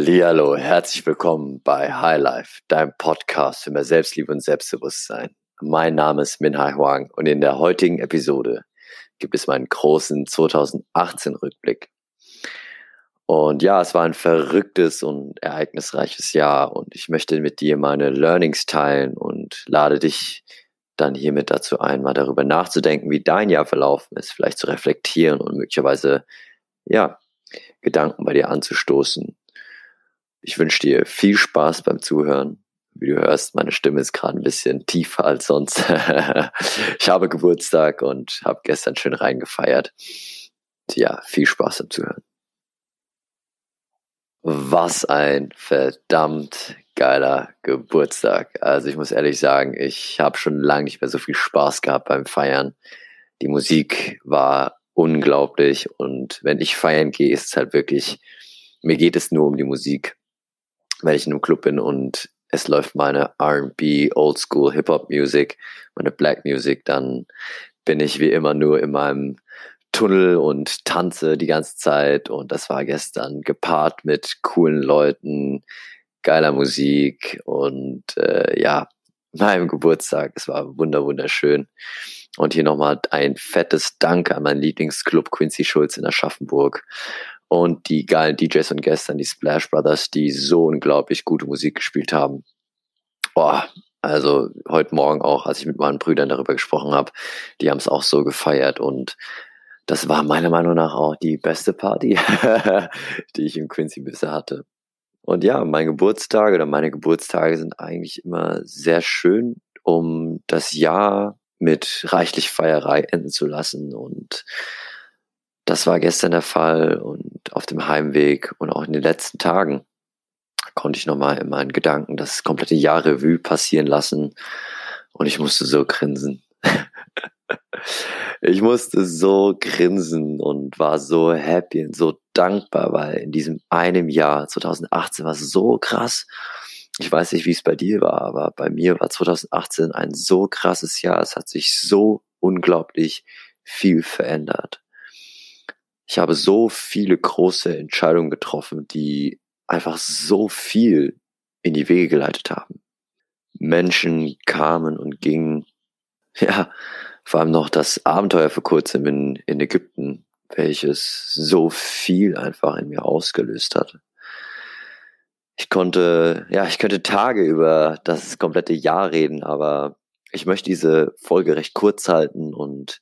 Hallihallo, herzlich willkommen bei High Life, deinem Podcast für mehr Selbstliebe und Selbstbewusstsein. Mein Name ist Minhai Huang und in der heutigen Episode gibt es meinen großen 2018 Rückblick. Und ja, es war ein verrücktes und ereignisreiches Jahr und ich möchte mit dir meine Learnings teilen und lade dich dann hiermit dazu ein, mal darüber nachzudenken, wie dein Jahr verlaufen ist, vielleicht zu reflektieren und möglicherweise, ja, Gedanken bei dir anzustoßen, ich wünsche dir viel Spaß beim Zuhören. Wie du hörst, meine Stimme ist gerade ein bisschen tiefer als sonst. ich habe Geburtstag und habe gestern schön reingefeiert. Ja, viel Spaß beim Zuhören. Was ein verdammt geiler Geburtstag. Also ich muss ehrlich sagen, ich habe schon lange nicht mehr so viel Spaß gehabt beim Feiern. Die Musik war unglaublich und wenn ich feiern gehe, ist es halt wirklich, mir geht es nur um die Musik wenn ich in einem Club bin und es läuft meine R&B, Oldschool, Hip-Hop-Music, meine Black Music, dann bin ich wie immer nur in meinem Tunnel und tanze die ganze Zeit und das war gestern gepaart mit coolen Leuten, geiler Musik und äh, ja, meinem Geburtstag. Es war wunder wunderschön. Und hier nochmal ein fettes Dank an meinen Lieblingsclub Quincy Schulz in Aschaffenburg und die geilen DJs und gestern, die Splash Brothers, die so unglaublich gute Musik gespielt haben. Boah, also heute Morgen auch, als ich mit meinen Brüdern darüber gesprochen habe, die haben es auch so gefeiert und das war meiner Meinung nach auch die beste Party, die ich im Quincy bisher hatte. Und ja, mein Geburtstag oder meine Geburtstage sind eigentlich immer sehr schön, um das Jahr mit reichlich Feierei enden zu lassen und das war gestern der Fall und auf dem Heimweg und auch in den letzten Tagen konnte ich nochmal in meinen Gedanken das komplette Jahr Revue passieren lassen und ich musste so grinsen. ich musste so grinsen und war so happy und so dankbar, weil in diesem einem Jahr 2018 war es so krass. Ich weiß nicht, wie es bei dir war, aber bei mir war 2018 ein so krasses Jahr. Es hat sich so unglaublich viel verändert ich habe so viele große Entscheidungen getroffen, die einfach so viel in die Wege geleitet haben. Menschen kamen und gingen. Ja, vor allem noch das Abenteuer vor kurzem in, in Ägypten, welches so viel einfach in mir ausgelöst hat. Ich konnte, ja, ich könnte Tage über das komplette Jahr reden, aber ich möchte diese Folge recht kurz halten und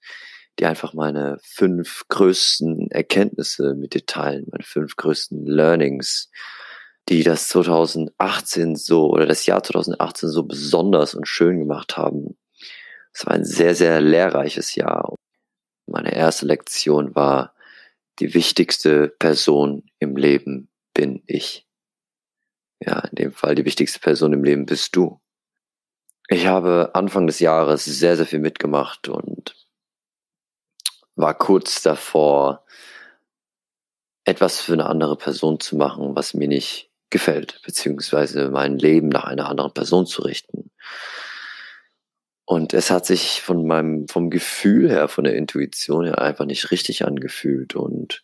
die einfach meine fünf größten Erkenntnisse mit dir teilen, meine fünf größten Learnings, die das 2018 so oder das Jahr 2018 so besonders und schön gemacht haben. Es war ein sehr, sehr lehrreiches Jahr. Meine erste Lektion war, die wichtigste Person im Leben bin ich. Ja, in dem Fall die wichtigste Person im Leben bist du. Ich habe Anfang des Jahres sehr, sehr viel mitgemacht und war kurz davor, etwas für eine andere Person zu machen, was mir nicht gefällt, beziehungsweise mein Leben nach einer anderen Person zu richten. Und es hat sich von meinem, vom Gefühl her, von der Intuition her einfach nicht richtig angefühlt. Und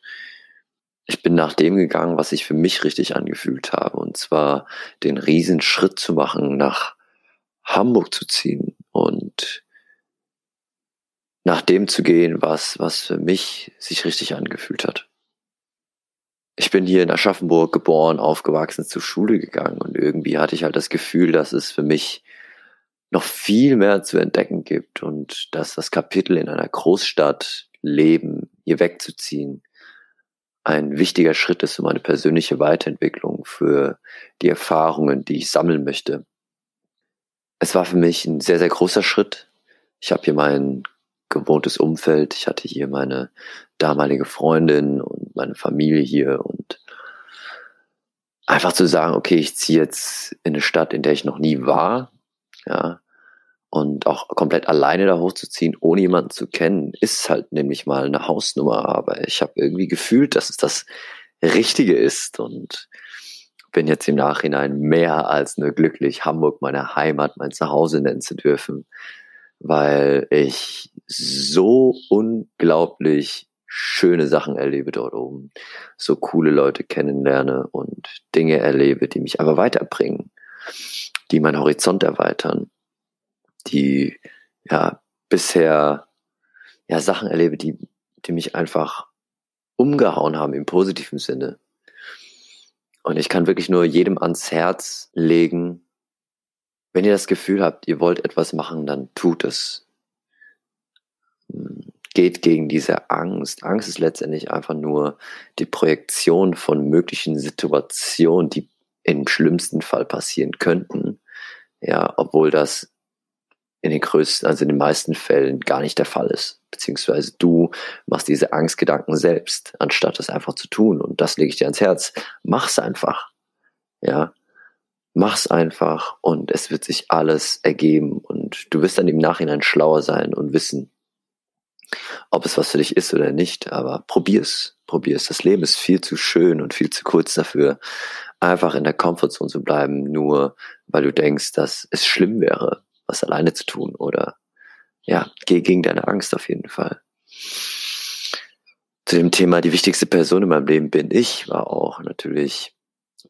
ich bin nach dem gegangen, was ich für mich richtig angefühlt habe. Und zwar den riesen Schritt zu machen, nach Hamburg zu ziehen und nach dem zu gehen, was, was für mich sich richtig angefühlt hat. Ich bin hier in Aschaffenburg geboren, aufgewachsen, zur Schule gegangen und irgendwie hatte ich halt das Gefühl, dass es für mich noch viel mehr zu entdecken gibt und dass das Kapitel in einer Großstadt leben, hier wegzuziehen, ein wichtiger Schritt ist für meine persönliche Weiterentwicklung, für die Erfahrungen, die ich sammeln möchte. Es war für mich ein sehr, sehr großer Schritt. Ich habe hier meinen gewohntes Umfeld. Ich hatte hier meine damalige Freundin und meine Familie hier und einfach zu sagen, okay, ich ziehe jetzt in eine Stadt, in der ich noch nie war, ja, und auch komplett alleine da hochzuziehen, ohne jemanden zu kennen, ist halt nämlich mal eine Hausnummer. Aber ich habe irgendwie gefühlt, dass es das Richtige ist und bin jetzt im Nachhinein mehr als nur glücklich, Hamburg meine Heimat, mein Zuhause nennen zu dürfen weil ich so unglaublich schöne Sachen erlebe dort oben, so coole Leute kennenlerne und Dinge erlebe, die mich aber weiterbringen, die meinen Horizont erweitern, die ja bisher ja Sachen erlebe, die, die mich einfach umgehauen haben im positiven Sinne. Und ich kann wirklich nur jedem ans Herz legen, wenn ihr das Gefühl habt, ihr wollt etwas machen, dann tut es. Geht gegen diese Angst. Angst ist letztendlich einfach nur die Projektion von möglichen Situationen, die im schlimmsten Fall passieren könnten. Ja, obwohl das in den größten, also in den meisten Fällen gar nicht der Fall ist. Beziehungsweise du machst diese Angstgedanken selbst, anstatt es einfach zu tun. Und das lege ich dir ans Herz. Mach's einfach. Ja. Mach's einfach und es wird sich alles ergeben und du wirst dann im Nachhinein schlauer sein und wissen, ob es was für dich ist oder nicht. Aber probier's, probier's. Das Leben ist viel zu schön und viel zu kurz dafür, einfach in der Komfortzone zu bleiben, nur weil du denkst, dass es schlimm wäre was alleine zu tun oder ja, geh gegen deine Angst auf jeden Fall. Zu dem Thema, die wichtigste Person in meinem Leben bin ich, war auch natürlich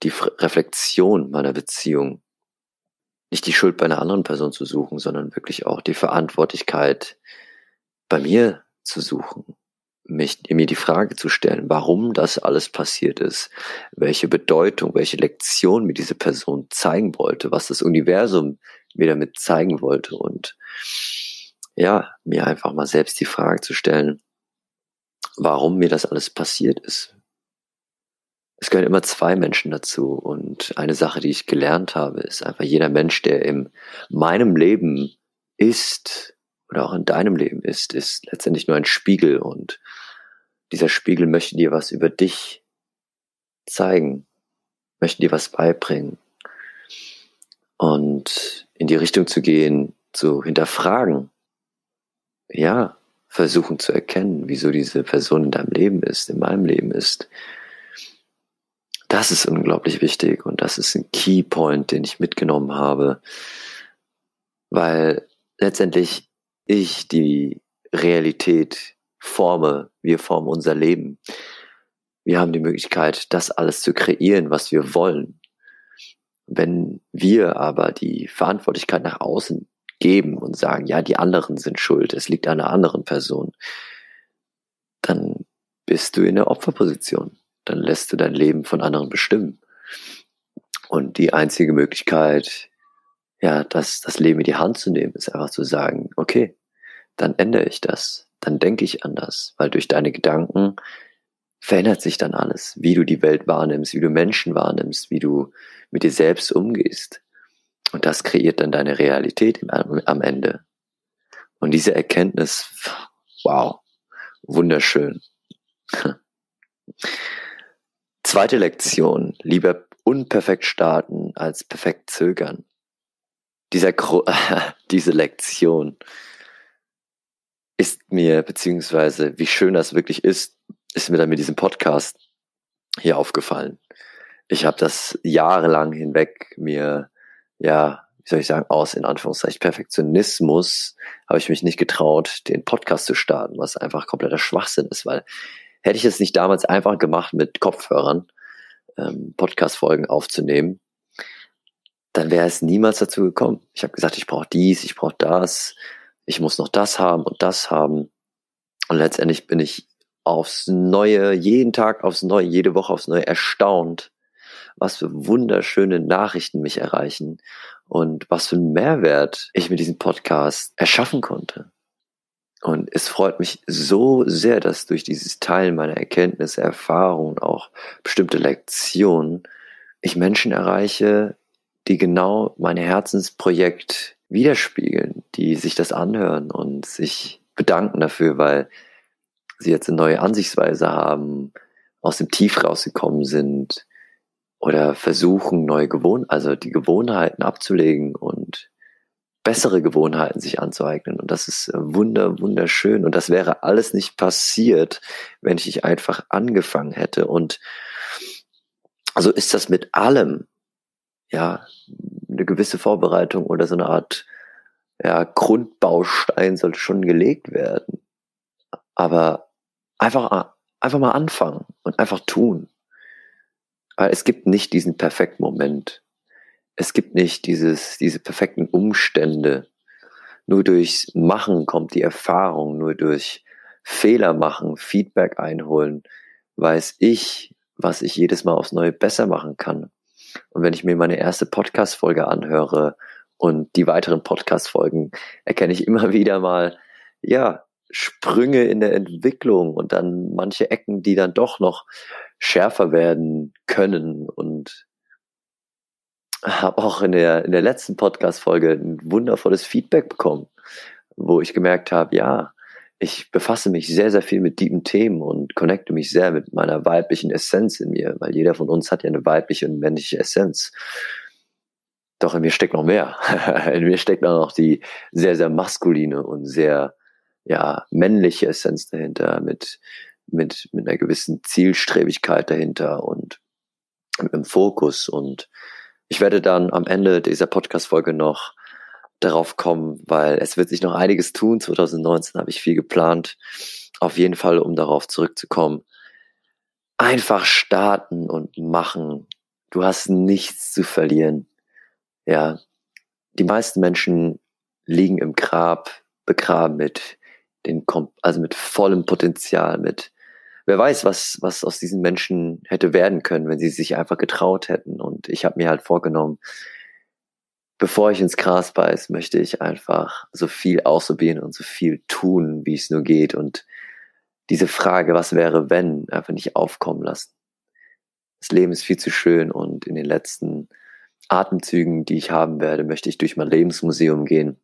die Reflexion meiner Beziehung. Nicht die Schuld bei einer anderen Person zu suchen, sondern wirklich auch die Verantwortlichkeit bei mir zu suchen. Mich, mir die Frage zu stellen, warum das alles passiert ist, welche Bedeutung, welche Lektion mir diese Person zeigen wollte, was das Universum mir damit zeigen wollte und ja, mir einfach mal selbst die Frage zu stellen, warum mir das alles passiert ist. Es gehören immer zwei Menschen dazu und eine Sache, die ich gelernt habe, ist einfach jeder Mensch, der in meinem Leben ist oder auch in deinem Leben ist, ist letztendlich nur ein Spiegel und dieser Spiegel möchte dir was über dich zeigen, möchte dir was beibringen. Und in die Richtung zu gehen, zu hinterfragen, ja, versuchen zu erkennen, wieso diese Person in deinem Leben ist, in meinem Leben ist. Das ist unglaublich wichtig und das ist ein Keypoint, den ich mitgenommen habe, weil letztendlich ich die Realität forme, wir formen unser Leben. Wir haben die Möglichkeit, das alles zu kreieren, was wir wollen. Wenn wir aber die Verantwortlichkeit nach außen geben und sagen, ja, die anderen sind schuld, es liegt an einer anderen Person, dann bist du in der Opferposition. Dann lässt du dein Leben von anderen bestimmen. Und die einzige Möglichkeit, ja, das, das Leben in die Hand zu nehmen, ist einfach zu sagen, okay, dann ändere ich das, dann denke ich anders, weil durch deine Gedanken verändert sich dann alles, wie du die Welt wahrnimmst, wie du Menschen wahrnimmst, wie du mit dir selbst umgehst. Und das kreiert dann deine Realität am Ende. Und diese Erkenntnis, wow, wunderschön. Zweite Lektion, lieber unperfekt starten als perfekt zögern. Dieser, diese Lektion ist mir, beziehungsweise wie schön das wirklich ist, ist mir dann mit diesem Podcast hier aufgefallen. Ich habe das jahrelang hinweg mir, ja, wie soll ich sagen, aus in Anführungszeichen Perfektionismus habe ich mich nicht getraut, den Podcast zu starten, was einfach kompletter Schwachsinn ist, weil hätte ich es nicht damals einfach gemacht mit Kopfhörern, ähm, Podcast-Folgen aufzunehmen, dann wäre es niemals dazu gekommen. Ich habe gesagt, ich brauche dies, ich brauche das, ich muss noch das haben und das haben. Und letztendlich bin ich aufs Neue, jeden Tag aufs Neue, jede Woche aufs Neue erstaunt, was für wunderschöne Nachrichten mich erreichen und was für einen Mehrwert ich mit diesem Podcast erschaffen konnte. Und es freut mich so sehr, dass durch dieses Teilen meiner Erkenntnisse, Erfahrungen, auch bestimmte Lektionen, ich Menschen erreiche, die genau mein Herzensprojekt widerspiegeln, die sich das anhören und sich bedanken dafür, weil sie jetzt eine neue Ansichtsweise haben, aus dem Tief rausgekommen sind oder versuchen, neue Gewohnheiten, also die Gewohnheiten abzulegen und bessere Gewohnheiten sich anzueignen. Und das ist wunder, wunderschön. Und das wäre alles nicht passiert, wenn ich nicht einfach angefangen hätte. Und also ist das mit allem, ja, eine gewisse Vorbereitung oder so eine Art ja, Grundbaustein sollte schon gelegt werden. Aber einfach, einfach mal anfangen und einfach tun. Weil es gibt nicht diesen perfekten Moment. Es gibt nicht dieses, diese perfekten Umstände. Nur durchs Machen kommt die Erfahrung, nur durch Fehler machen, Feedback einholen, weiß ich, was ich jedes Mal aufs Neue besser machen kann. Und wenn ich mir meine erste Podcast-Folge anhöre und die weiteren Podcast-Folgen, erkenne ich immer wieder mal, ja, Sprünge in der Entwicklung und dann manche Ecken, die dann doch noch schärfer werden können. Und habe auch in der, in der letzten Podcast-Folge ein wundervolles Feedback bekommen, wo ich gemerkt habe, ja, ich befasse mich sehr, sehr viel mit tiefen Themen und connecte mich sehr mit meiner weiblichen Essenz in mir, weil jeder von uns hat ja eine weibliche und männliche Essenz. Doch in mir steckt noch mehr. in mir steckt auch noch die sehr, sehr maskuline und sehr, ja, männliche Essenz dahinter mit, mit, mit einer gewissen Zielstrebigkeit dahinter und mit einem Fokus. Und ich werde dann am Ende dieser Podcast-Folge noch darauf kommen, weil es wird sich noch einiges tun. 2019 habe ich viel geplant. Auf jeden Fall, um darauf zurückzukommen. Einfach starten und machen. Du hast nichts zu verlieren. Ja. Die meisten Menschen liegen im Grab, begraben mit den, also mit vollem Potenzial, mit, wer weiß, was, was aus diesen Menschen hätte werden können, wenn sie sich einfach getraut hätten. Und ich habe mir halt vorgenommen, bevor ich ins Gras beiß, möchte ich einfach so viel ausprobieren und so viel tun, wie es nur geht und diese Frage, was wäre, wenn, einfach nicht aufkommen lassen. Das Leben ist viel zu schön und in den letzten Atemzügen, die ich haben werde, möchte ich durch mein Lebensmuseum gehen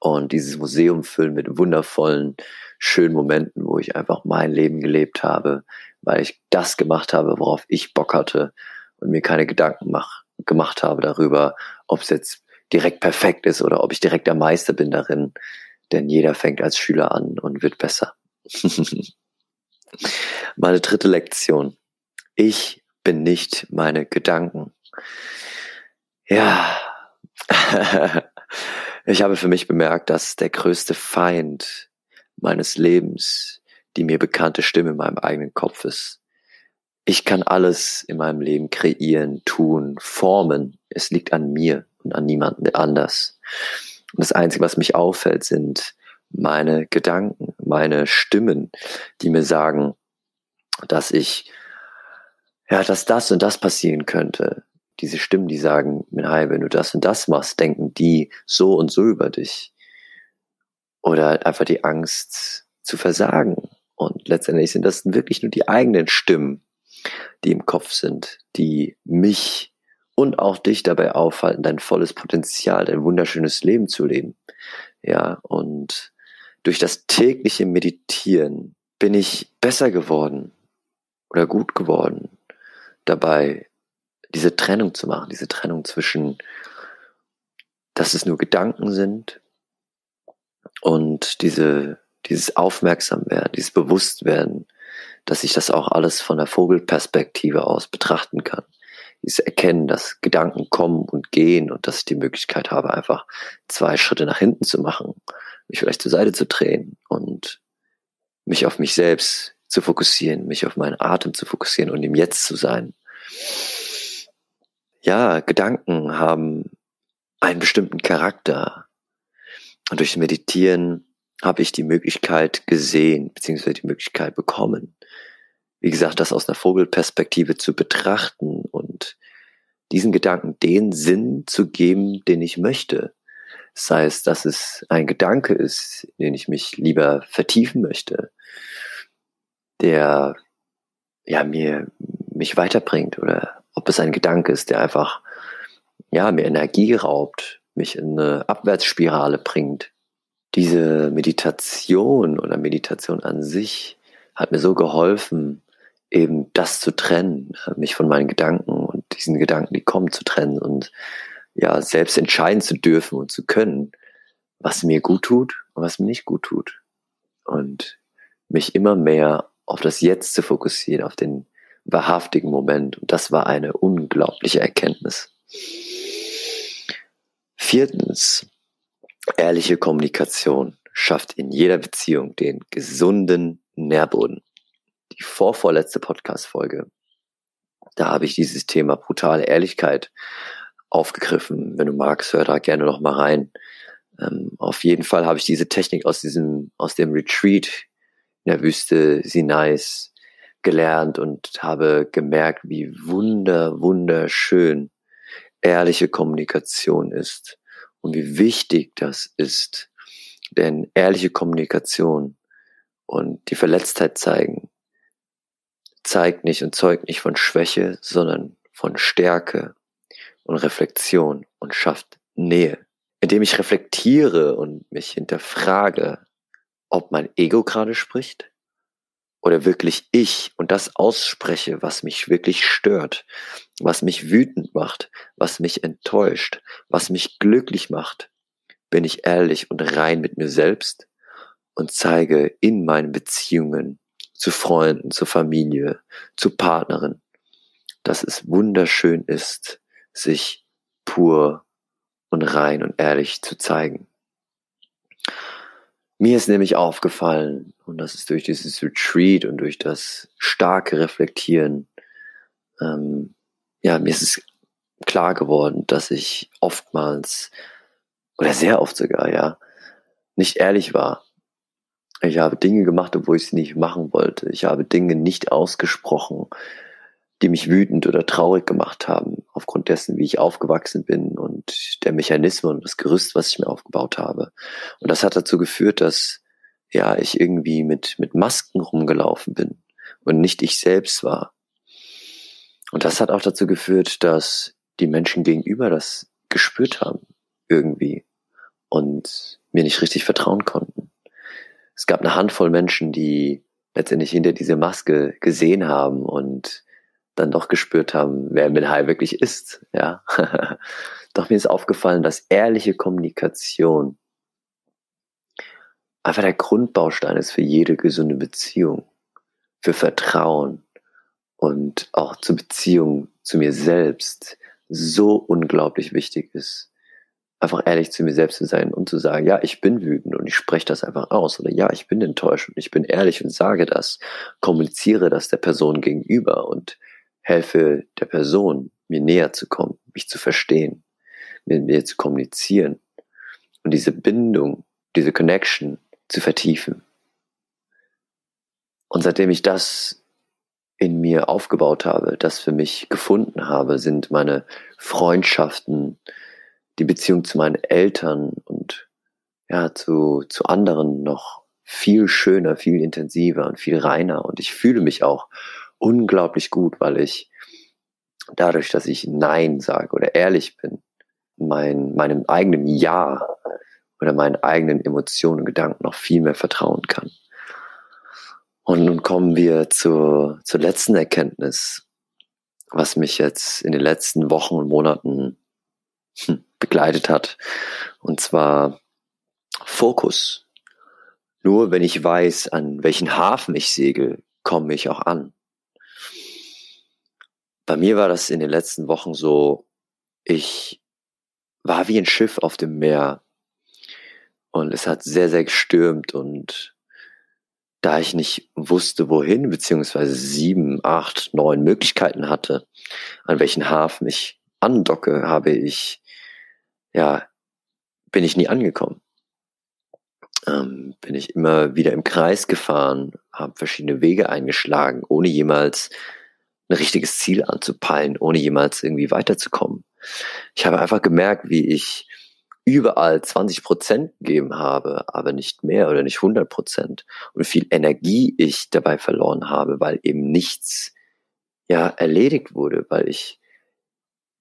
und dieses Museum füllen mit wundervollen, schönen Momenten, wo ich einfach mein Leben gelebt habe, weil ich das gemacht habe, worauf ich Bock hatte und mir keine Gedanken mach, gemacht habe darüber, ob es jetzt direkt perfekt ist oder ob ich direkt der Meister bin darin. Denn jeder fängt als Schüler an und wird besser. meine dritte Lektion. Ich bin nicht meine Gedanken. Ja, ich habe für mich bemerkt, dass der größte Feind meines Lebens die mir bekannte Stimme in meinem eigenen Kopf ist. Ich kann alles in meinem Leben kreieren, tun, formen. Es liegt an mir und an niemanden anders. Und das Einzige, was mich auffällt, sind meine Gedanken, meine Stimmen, die mir sagen, dass ich, ja, dass das und das passieren könnte. Diese Stimmen, die sagen, Minhai, wenn du das und das machst, denken die so und so über dich. Oder einfach die Angst zu versagen. Und letztendlich sind das wirklich nur die eigenen Stimmen, die im Kopf sind, die mich und auch dich dabei aufhalten, dein volles Potenzial, dein wunderschönes Leben zu leben. Ja, und durch das tägliche Meditieren bin ich besser geworden oder gut geworden dabei, diese Trennung zu machen, diese Trennung zwischen, dass es nur Gedanken sind und diese, dieses Aufmerksamwerden, dieses Bewusstwerden, dass ich das auch alles von der Vogelperspektive aus betrachten kann. Dieses Erkennen, dass Gedanken kommen und gehen und dass ich die Möglichkeit habe, einfach zwei Schritte nach hinten zu machen, mich vielleicht zur Seite zu drehen und mich auf mich selbst zu fokussieren, mich auf meinen Atem zu fokussieren und im Jetzt zu sein. Ja, Gedanken haben einen bestimmten Charakter. Und durch Meditieren habe ich die Möglichkeit gesehen, beziehungsweise die Möglichkeit bekommen, wie gesagt, das aus einer Vogelperspektive zu betrachten und diesen Gedanken den Sinn zu geben, den ich möchte. Sei es, dass es ein Gedanke ist, den ich mich lieber vertiefen möchte, der ja mir mich weiterbringt oder ob es ein Gedanke ist, der einfach ja mir Energie raubt, mich in eine Abwärtsspirale bringt. Diese Meditation oder Meditation an sich hat mir so geholfen, eben das zu trennen, mich von meinen Gedanken und diesen Gedanken, die kommen, zu trennen und ja, selbst entscheiden zu dürfen und zu können, was mir gut tut und was mir nicht gut tut. Und mich immer mehr auf das Jetzt zu fokussieren, auf den wahrhaftigen Moment. Und das war eine unglaubliche Erkenntnis. Viertens, ehrliche Kommunikation schafft in jeder Beziehung den gesunden Nährboden. die vorvorletzte Podcast-Folge. Da habe ich dieses Thema brutale Ehrlichkeit aufgegriffen. Wenn du magst, hör da gerne noch mal rein. Ähm, auf jeden Fall habe ich diese Technik aus diesem, aus dem Retreat in der Wüste Sinais gelernt und habe gemerkt, wie wunder, wunderschön ehrliche Kommunikation ist und wie wichtig das ist. Denn ehrliche Kommunikation und die Verletztheit zeigen, zeigt nicht und zeugt nicht von Schwäche, sondern von Stärke und Reflexion und schafft Nähe. Indem ich reflektiere und mich hinterfrage, ob mein Ego gerade spricht oder wirklich ich und das ausspreche, was mich wirklich stört, was mich wütend macht, was mich enttäuscht, was mich glücklich macht, bin ich ehrlich und rein mit mir selbst und zeige in meinen Beziehungen zu Freunden, zur Familie, zu Partnerin, dass es wunderschön ist, sich pur und rein und ehrlich zu zeigen. Mir ist nämlich aufgefallen, und das ist durch dieses Retreat und durch das starke Reflektieren, ähm, ja, mir ist es klar geworden, dass ich oftmals, oder sehr oft sogar, ja, nicht ehrlich war. Ich habe Dinge gemacht, obwohl ich sie nicht machen wollte. Ich habe Dinge nicht ausgesprochen, die mich wütend oder traurig gemacht haben, aufgrund dessen, wie ich aufgewachsen bin und der Mechanismen und das Gerüst, was ich mir aufgebaut habe. Und das hat dazu geführt, dass ja ich irgendwie mit, mit Masken rumgelaufen bin und nicht ich selbst war. Und das hat auch dazu geführt, dass die Menschen gegenüber das gespürt haben, irgendwie, und mir nicht richtig vertrauen konnten. Es gab eine Handvoll Menschen, die letztendlich hinter diese Maske gesehen haben und dann doch gespürt haben, wer Milhai wirklich ist, ja. doch mir ist aufgefallen, dass ehrliche Kommunikation einfach der Grundbaustein ist für jede gesunde Beziehung, für Vertrauen und auch zur Beziehung zu mir selbst so unglaublich wichtig ist. Einfach ehrlich zu mir selbst zu sein und zu sagen, ja, ich bin wütend und ich spreche das einfach aus oder ja, ich bin enttäuscht und ich bin ehrlich und sage das, kommuniziere das der Person gegenüber und helfe der Person, mir näher zu kommen, mich zu verstehen, mit mir zu kommunizieren und diese Bindung, diese Connection zu vertiefen. Und seitdem ich das in mir aufgebaut habe, das für mich gefunden habe, sind meine Freundschaften, die Beziehung zu meinen Eltern und ja, zu, zu anderen noch viel schöner, viel intensiver und viel reiner. Und ich fühle mich auch unglaublich gut, weil ich dadurch, dass ich Nein sage oder ehrlich bin, mein, meinem eigenen Ja oder meinen eigenen Emotionen und Gedanken noch viel mehr vertrauen kann. Und nun kommen wir zur, zur letzten Erkenntnis, was mich jetzt in den letzten Wochen und Monaten hm, begleitet hat. Und zwar Fokus. Nur wenn ich weiß, an welchen Hafen ich segel, komme ich auch an. Bei mir war das in den letzten Wochen so, ich war wie ein Schiff auf dem Meer und es hat sehr, sehr gestürmt und da ich nicht wusste, wohin, beziehungsweise sieben, acht, neun Möglichkeiten hatte, an welchen Hafen ich andocke, habe ich, ja, bin ich nie angekommen. Ähm, bin ich immer wieder im Kreis gefahren, habe verschiedene Wege eingeschlagen, ohne jemals ein richtiges Ziel anzupeilen, ohne jemals irgendwie weiterzukommen. Ich habe einfach gemerkt, wie ich überall 20 Prozent gegeben habe, aber nicht mehr oder nicht 100 Prozent und viel Energie ich dabei verloren habe, weil eben nichts ja erledigt wurde, weil ich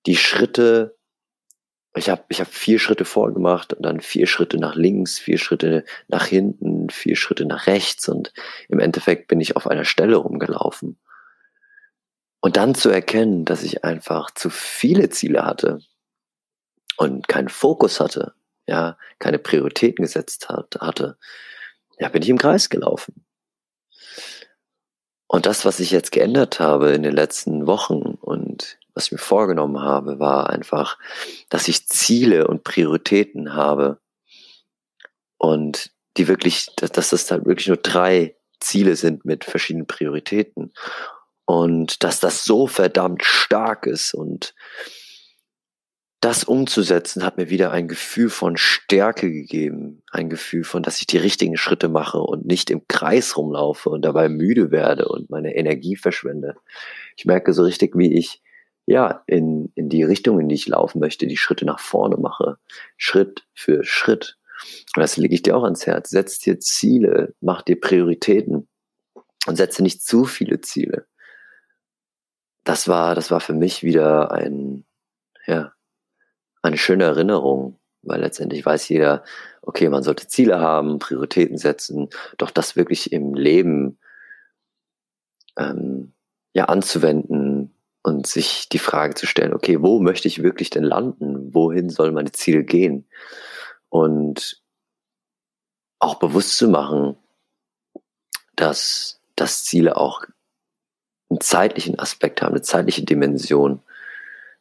die Schritte ich habe ich hab vier Schritte vorgemacht und dann vier Schritte nach links, vier Schritte nach hinten, vier Schritte nach rechts und im Endeffekt bin ich auf einer Stelle rumgelaufen. Und dann zu erkennen, dass ich einfach zu viele Ziele hatte und keinen Fokus hatte, ja, keine Prioritäten gesetzt hat, hatte, ja, bin ich im Kreis gelaufen. Und das, was ich jetzt geändert habe in den letzten Wochen und was ich mir vorgenommen habe, war einfach, dass ich Ziele und Prioritäten habe und die wirklich, dass das dann wirklich nur drei Ziele sind mit verschiedenen Prioritäten. Und dass das so verdammt stark ist und das umzusetzen hat mir wieder ein Gefühl von Stärke gegeben, ein Gefühl von, dass ich die richtigen Schritte mache und nicht im Kreis rumlaufe und dabei müde werde und meine Energie verschwende. Ich merke so richtig, wie ich ja in, in die Richtung, in die ich laufen möchte, die Schritte nach vorne mache, Schritt für Schritt. Und das lege ich dir auch ans Herz. Setz dir Ziele, mach dir Prioritäten und setze nicht zu viele Ziele. Das war, das war für mich wieder ein, ja, eine schöne Erinnerung, weil letztendlich weiß jeder, okay, man sollte Ziele haben, Prioritäten setzen, doch das wirklich im Leben ähm, ja anzuwenden und sich die Frage zu stellen, okay, wo möchte ich wirklich denn landen? Wohin sollen meine Ziele gehen? Und auch bewusst zu machen, dass, dass Ziele auch einen zeitlichen Aspekt haben, eine zeitliche Dimension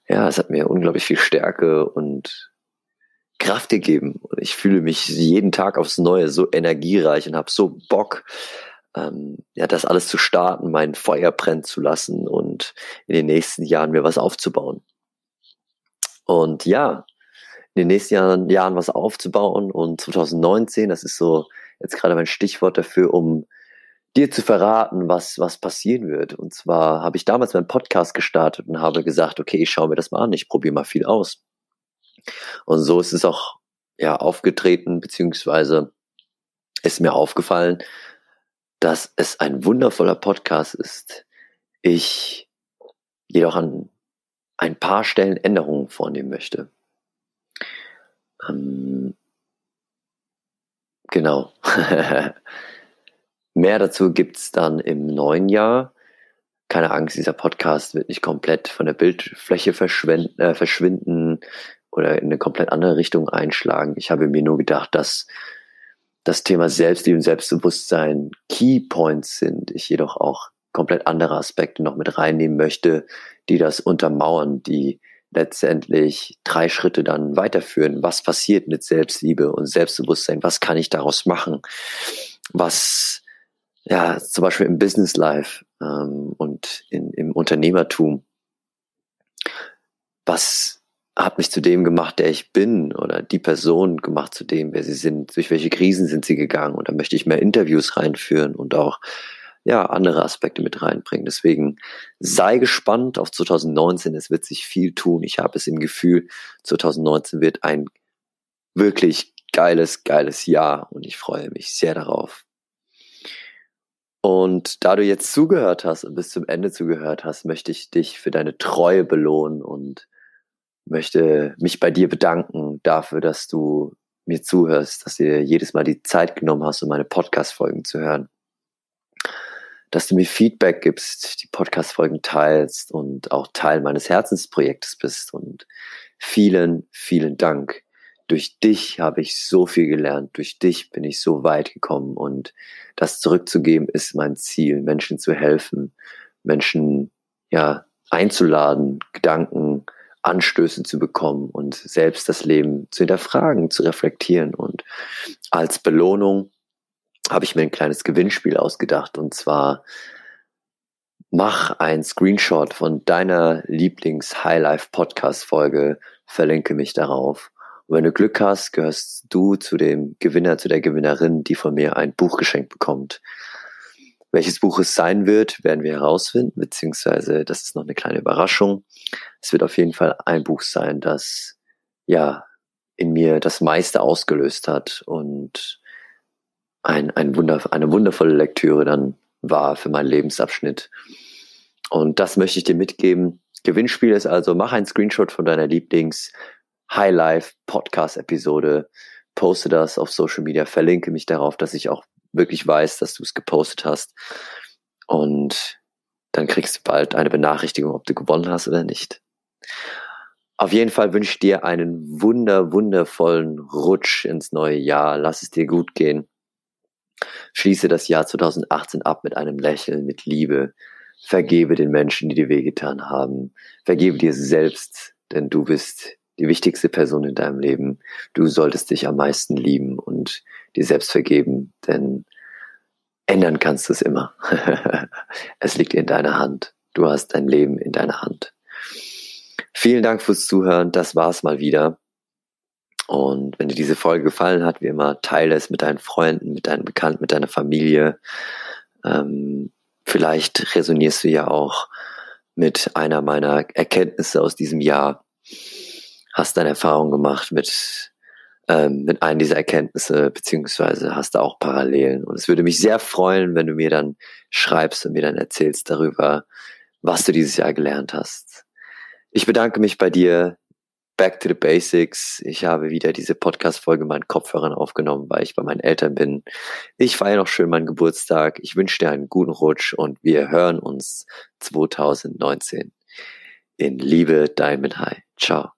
ja, es hat mir unglaublich viel Stärke und Kraft gegeben. Und ich fühle mich jeden Tag aufs Neue so energiereich und habe so Bock, ähm, ja, das alles zu starten, mein Feuer brennen zu lassen und in den nächsten Jahren mir was aufzubauen. Und ja, in den nächsten Jahren, Jahren was aufzubauen und 2019, das ist so jetzt gerade mein Stichwort dafür, um dir zu verraten, was, was passieren wird. Und zwar habe ich damals meinen Podcast gestartet und habe gesagt, okay, ich schaue mir das mal an, ich probiere mal viel aus. Und so ist es auch ja aufgetreten, beziehungsweise ist mir aufgefallen, dass es ein wundervoller Podcast ist. Ich jedoch an ein paar Stellen Änderungen vornehmen möchte. Ähm, genau. Mehr dazu gibt's dann im neuen Jahr. Keine Angst, dieser Podcast wird nicht komplett von der Bildfläche äh, verschwinden oder in eine komplett andere Richtung einschlagen. Ich habe mir nur gedacht, dass das Thema Selbstliebe und Selbstbewusstsein Keypoints sind. Ich jedoch auch komplett andere Aspekte noch mit reinnehmen möchte, die das untermauern, die letztendlich drei Schritte dann weiterführen. Was passiert mit Selbstliebe und Selbstbewusstsein? Was kann ich daraus machen? Was ja, zum Beispiel im Business Life ähm, und in, im Unternehmertum. Was hat mich zu dem gemacht, der ich bin oder die Person gemacht zu dem, wer sie sind, durch welche Krisen sind sie gegangen und da möchte ich mehr Interviews reinführen und auch ja, andere Aspekte mit reinbringen. Deswegen sei gespannt auf 2019, es wird sich viel tun. Ich habe es im Gefühl, 2019 wird ein wirklich geiles, geiles Jahr und ich freue mich sehr darauf. Und da du jetzt zugehört hast und bis zum Ende zugehört hast, möchte ich dich für deine Treue belohnen und möchte mich bei dir bedanken dafür, dass du mir zuhörst, dass du dir jedes Mal die Zeit genommen hast, um meine Podcast-Folgen zu hören. Dass du mir Feedback gibst, die Podcast-Folgen teilst und auch Teil meines Herzensprojektes bist. Und vielen, vielen Dank durch dich habe ich so viel gelernt, durch dich bin ich so weit gekommen und das zurückzugeben ist mein Ziel, Menschen zu helfen, Menschen ja einzuladen, Gedanken, Anstöße zu bekommen und selbst das Leben zu hinterfragen, zu reflektieren. Und als Belohnung habe ich mir ein kleines Gewinnspiel ausgedacht und zwar mach ein Screenshot von deiner Lieblings Highlife Podcast Folge, verlinke mich darauf und wenn du Glück hast, gehörst du zu dem Gewinner, zu der Gewinnerin, die von mir ein Buch geschenkt bekommt. Welches Buch es sein wird, werden wir herausfinden, beziehungsweise das ist noch eine kleine Überraschung. Es wird auf jeden Fall ein Buch sein, das ja in mir das meiste ausgelöst hat und ein, ein Wunder, eine wundervolle Lektüre dann war für meinen Lebensabschnitt. Und das möchte ich dir mitgeben. Gewinnspiel ist also, mach ein Screenshot von deiner Lieblings Highlife Podcast Episode, poste das auf Social Media, verlinke mich darauf, dass ich auch wirklich weiß, dass du es gepostet hast. Und dann kriegst du bald eine Benachrichtigung, ob du gewonnen hast oder nicht. Auf jeden Fall wünsche ich dir einen wunder, wundervollen Rutsch ins neue Jahr. Lass es dir gut gehen. Schließe das Jahr 2018 ab mit einem Lächeln, mit Liebe. Vergebe den Menschen, die dir wehgetan haben. Vergebe dir selbst, denn du bist die wichtigste Person in deinem Leben. Du solltest dich am meisten lieben und dir selbst vergeben, denn ändern kannst du es immer. es liegt in deiner Hand. Du hast dein Leben in deiner Hand. Vielen Dank fürs Zuhören. Das war's mal wieder. Und wenn dir diese Folge gefallen hat, wie immer, teile es mit deinen Freunden, mit deinen Bekannten, mit deiner Familie. Ähm, vielleicht resonierst du ja auch mit einer meiner Erkenntnisse aus diesem Jahr. Hast deine Erfahrung gemacht mit, ähm, mit einer dieser Erkenntnisse, beziehungsweise hast du auch Parallelen. Und es würde mich sehr freuen, wenn du mir dann schreibst und mir dann erzählst darüber, was du dieses Jahr gelernt hast. Ich bedanke mich bei dir, Back to the Basics. Ich habe wieder diese Podcast-Folge meinen Kopfhörern aufgenommen, weil ich bei meinen Eltern bin. Ich feiere noch schön meinen Geburtstag. Ich wünsche dir einen guten Rutsch und wir hören uns 2019. In Liebe, Diamond High. Ciao.